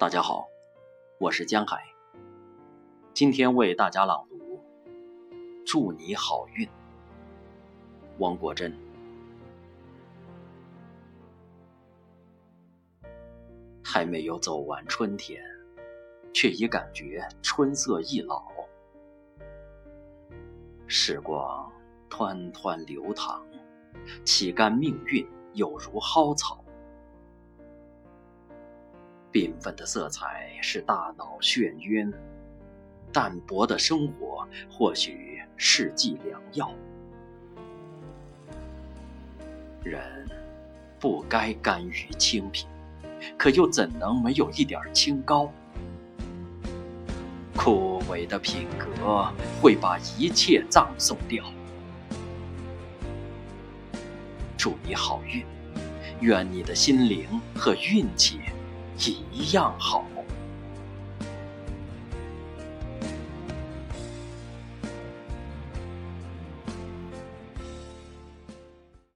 大家好，我是江海。今天为大家朗读《祝你好运》，汪国真。还没有走完春天，却已感觉春色易老。时光湍湍流淌，岂甘命运有如蒿草？缤纷的色彩使大脑眩晕，淡泊的生活或许是剂良药。人不该甘于清贫，可又怎能没有一点清高？枯萎的品格会把一切葬送掉。祝你好运，愿你的心灵和运气。一样好。